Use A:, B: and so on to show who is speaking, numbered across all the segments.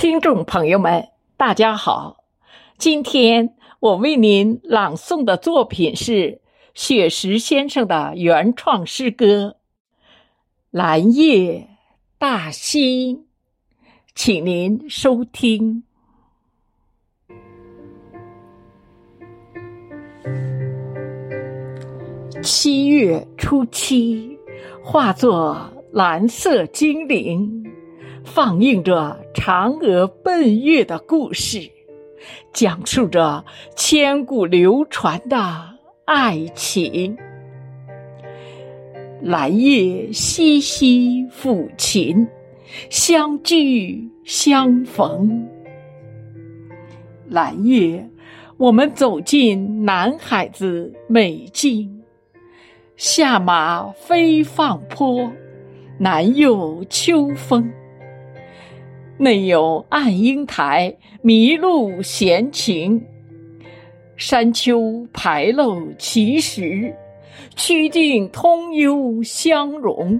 A: 听众朋友们，大家好，今天我为您朗诵的作品是雪石先生的原创诗歌《蓝叶大兴》，请您收听。七月初七，化作蓝色精灵，放映着嫦娥奔月的故事，讲述着千古流传的爱情。蓝叶西西抚琴，相聚相逢。蓝叶，我们走进南海子美境。下马飞放坡，南有秋风。内有暗英台，麋鹿闲情。山丘排漏奇石，曲径通幽相融。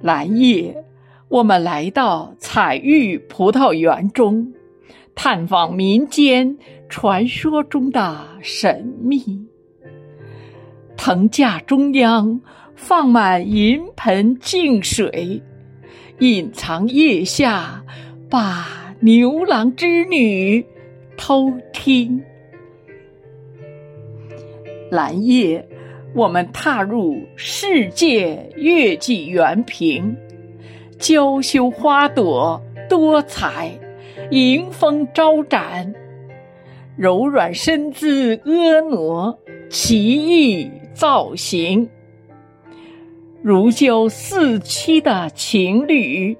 A: 蓝夜，我们来到彩玉葡萄园中，探访民间传说中的神秘。藤架中央放满银盆净水，隐藏腋下把牛郎织女偷听。蓝夜，我们踏入世界月季园坪，娇羞花朵多彩，迎风招展，柔软身姿婀娜，奇异。造型，如胶似漆的情侣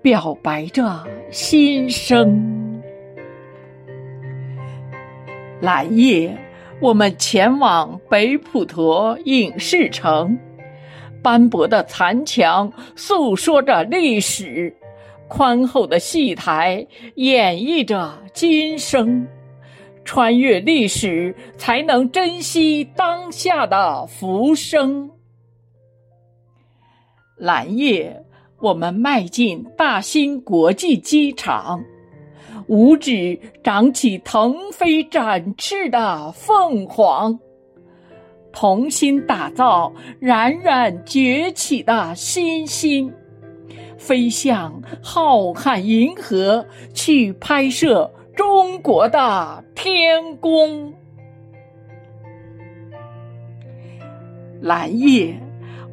A: 表白着心声。蓝夜，我们前往北普陀影视城，斑驳的残墙诉说着历史，宽厚的戏台演绎着今生。穿越历史，才能珍惜当下的浮生。蓝夜，我们迈进大兴国际机场，五指长起腾飞展翅的凤凰，同心打造冉冉崛起的新星，飞向浩瀚银河去拍摄。中国的天宫，蓝夜，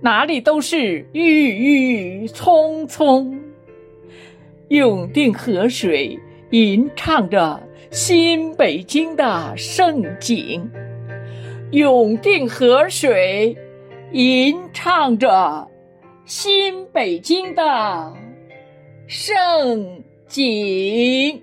A: 哪里都是郁郁葱葱。永定河水吟唱着新北京的盛景，永定河水吟唱着新北京的盛景。